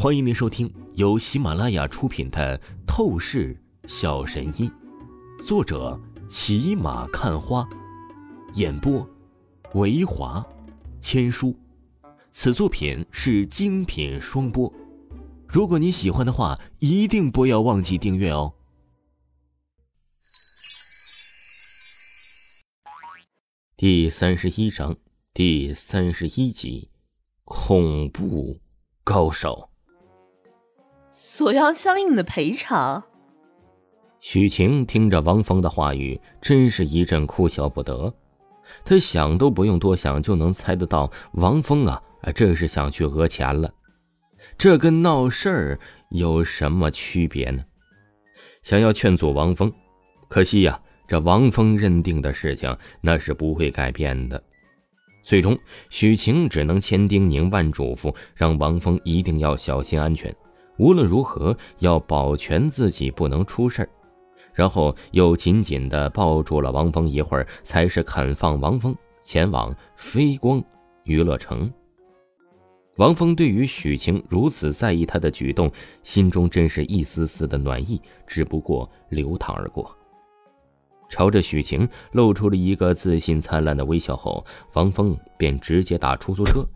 欢迎您收听由喜马拉雅出品的《透视小神医》，作者骑马看花，演播维华千书。此作品是精品双播。如果你喜欢的话，一定不要忘记订阅哦。第三十一章第三十一集：恐怖高手。索要相应的赔偿。许晴听着王峰的话语，真是一阵哭笑不得。他想都不用多想，就能猜得到王峰啊，这是想去讹钱了。这跟闹事儿有什么区别呢？想要劝阻王峰，可惜呀，这王峰认定的事情那是不会改变的。最终，许晴只能千叮咛万嘱咐，让王峰一定要小心安全。无论如何要保全自己不能出事然后又紧紧地抱住了王峰一会儿，才是肯放王峰前往飞光娱乐城。王峰对于许晴如此在意他的举动，心中真是一丝丝的暖意，只不过流淌而过。朝着许晴露出了一个自信灿烂的微笑后，王峰便直接打出租车，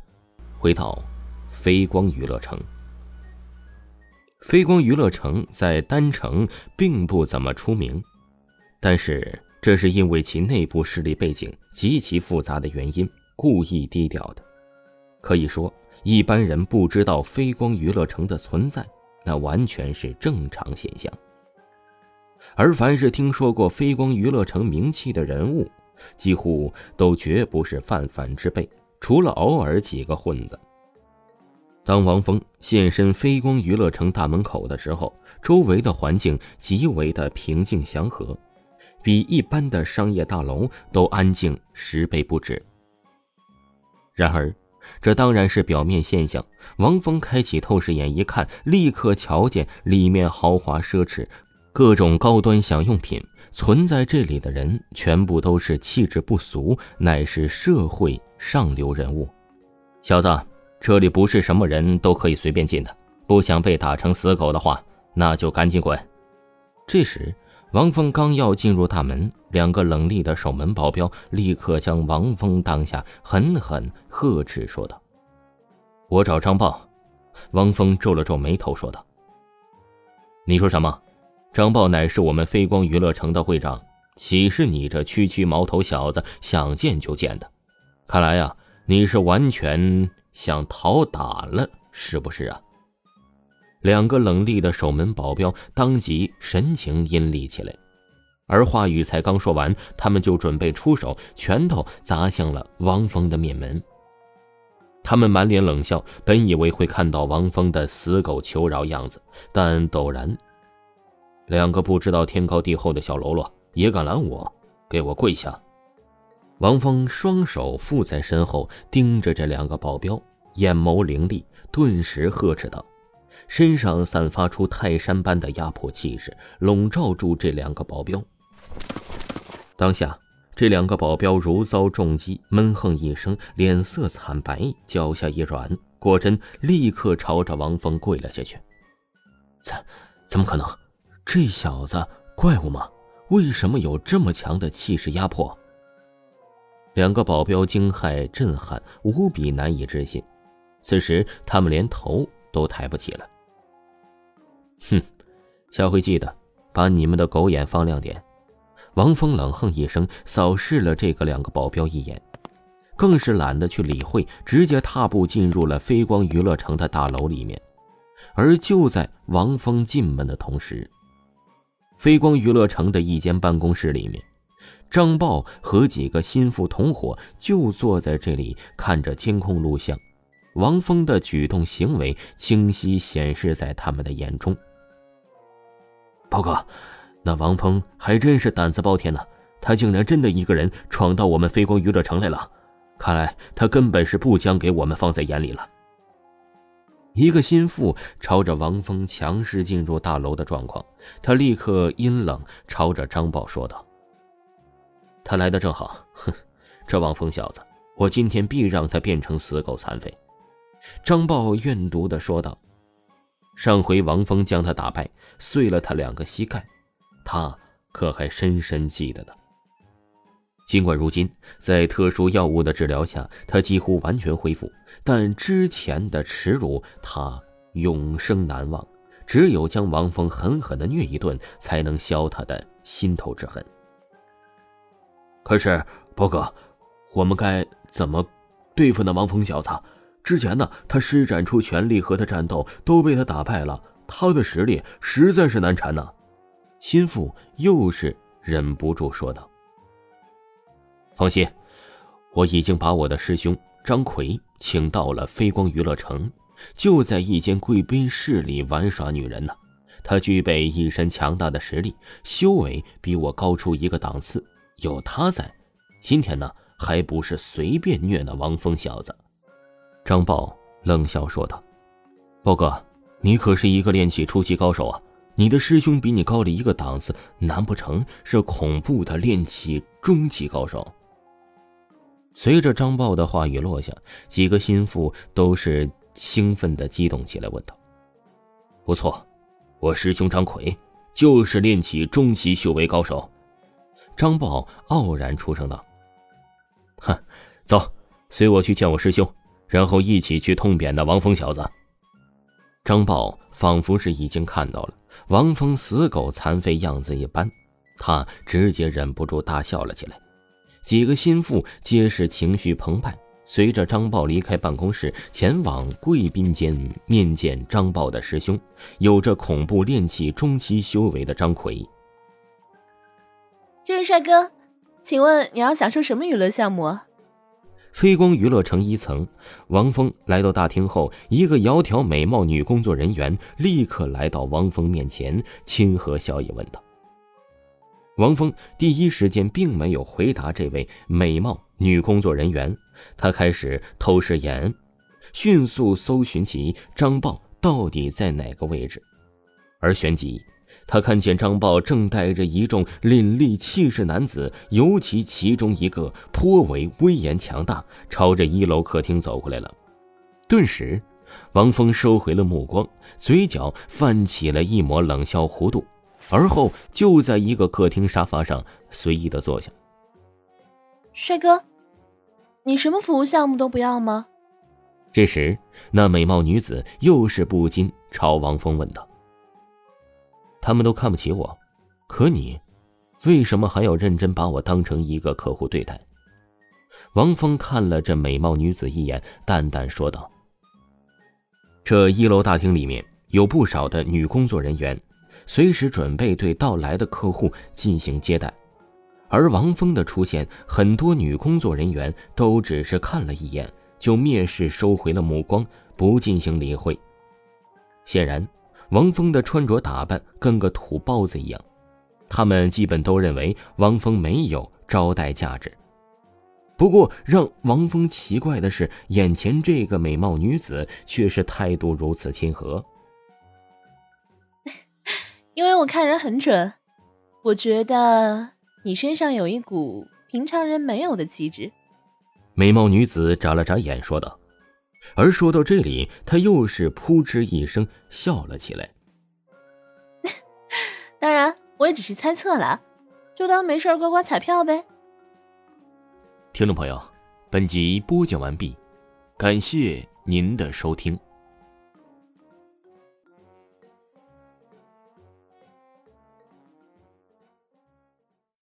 回到飞光娱乐城。飞光娱乐城在丹城并不怎么出名，但是这是因为其内部势力背景极其复杂的原因，故意低调的。可以说，一般人不知道飞光娱乐城的存在，那完全是正常现象。而凡是听说过飞光娱乐城名气的人物，几乎都绝不是泛泛之辈，除了偶尔几个混子。当王峰现身飞光娱乐城大门口的时候，周围的环境极为的平静祥和，比一般的商业大楼都安静十倍不止。然而，这当然是表面现象。王峰开启透视眼一看，立刻瞧见里面豪华奢侈、各种高端享用品存在这里的人，全部都是气质不俗，乃是社会上流人物。小子。这里不是什么人都可以随便进的，不想被打成死狗的话，那就赶紧滚。这时，王峰刚要进入大门，两个冷厉的守门保镖立刻将王峰当下，狠狠呵斥说道：“我找张豹。”王峰皱了皱眉头说道：“你说什么？张豹乃是我们飞光娱乐城的会长，岂是你这区区毛头小子想见就见的？看来呀，你是完全……”想讨打了是不是啊？两个冷厉的守门保镖当即神情阴厉起来，而话语才刚说完，他们就准备出手，拳头砸向了王峰的面门。他们满脸冷笑，本以为会看到王峰的死狗求饶样子，但陡然，两个不知道天高地厚的小喽啰也敢拦我，给我跪下！王峰双手负在身后，盯着这两个保镖，眼眸凌厉，顿时呵斥道：“身上散发出泰山般的压迫气势，笼罩住这两个保镖。”当下，这两个保镖如遭重击，闷哼一声，脸色惨白，脚下一软，果真立刻朝着王峰跪了下去。“怎，怎么可能？这小子怪物吗？为什么有这么强的气势压迫？”两个保镖惊骇、震撼，无比难以置信。此时，他们连头都抬不起了。哼，下回记得把你们的狗眼放亮点。王峰冷哼一声，扫视了这个两个保镖一眼，更是懒得去理会，直接踏步进入了飞光娱乐城的大楼里面。而就在王峰进门的同时，飞光娱乐城的一间办公室里面。张豹和几个心腹同伙就坐在这里看着监控录像，王峰的举动行为清晰显示在他们的眼中。报告，那王峰还真是胆子包天呢，他竟然真的一个人闯到我们飞光娱乐城来了，看来他根本是不将给我们放在眼里了。一个心腹朝着王峰强势进入大楼的状况，他立刻阴冷朝着张豹说道。他来的正好，哼，这王峰小子，我今天必让他变成死狗残废。”张豹怨毒的说道。上回王峰将他打败，碎了他两个膝盖，他可还深深记得呢。尽管如今在特殊药物的治疗下，他几乎完全恢复，但之前的耻辱他永生难忘。只有将王峰狠狠的虐一顿，才能消他的心头之恨。可是，波哥，我们该怎么对付那王峰小子？之前呢，他施展出全力和他战斗，都被他打败了。他的实力实在是难缠呐。心腹又是忍不住说道：“放心，我已经把我的师兄张奎请到了飞光娱乐城，就在一间贵宾室里玩耍女人呢。他具备一身强大的实力，修为比我高出一个档次。有他在，今天呢，还不是随便虐那王峰小子。”张豹冷笑说道：“豹哥，你可是一个练气初级高手啊！你的师兄比你高了一个档次，难不成是恐怖的练气中级高手？”随着张豹的话语落下，几个心腹都是兴奋的激动起来，问道：“不错，我师兄张奎就是练气中级修为高手。”张豹傲然出声道：“哼，走，随我去见我师兄。”然后一起去痛扁那王峰小子。张豹仿佛是已经看到了王峰死狗残废样子一般，他直接忍不住大笑了起来。几个心腹皆是情绪澎湃，随着张豹离开办公室，前往贵宾间面见张豹的师兄，有着恐怖练气中期修为的张奎。这位帅哥，请问你要享受什么娱乐项目？飞光娱乐城一层，王峰来到大厅后，一个窈窕美貌女工作人员立刻来到王峰面前，亲和笑意问道：“王峰第一时间并没有回答这位美貌女工作人员，他开始透视眼，迅速搜寻起张豹到底在哪个位置，而旋即。”他看见张豹正带着一众凛厉气势男子，尤其其中一个颇为威严强大，朝着一楼客厅走过来了。顿时，王峰收回了目光，嘴角泛起了一抹冷笑弧度，而后就在一个客厅沙发上随意的坐下。帅哥，你什么服务项目都不要吗？这时，那美貌女子又是不禁朝王峰问道。他们都看不起我，可你，为什么还要认真把我当成一个客户对待？王峰看了这美貌女子一眼，淡淡说道：“这一楼大厅里面有不少的女工作人员，随时准备对到来的客户进行接待。而王峰的出现，很多女工作人员都只是看了一眼，就蔑视收回了目光，不进行理会。显然。”王峰的穿着打扮跟个土包子一样，他们基本都认为王峰没有招待价值。不过让王峰奇怪的是，眼前这个美貌女子却是态度如此亲和。因为我看人很准，我觉得你身上有一股平常人没有的气质。美貌女子眨了眨眼，说道。而说到这里，她又是扑哧一声笑了起来。我也只是猜测了，就当没事刮刮彩票呗。听众朋友，本集播讲完毕，感谢您的收听。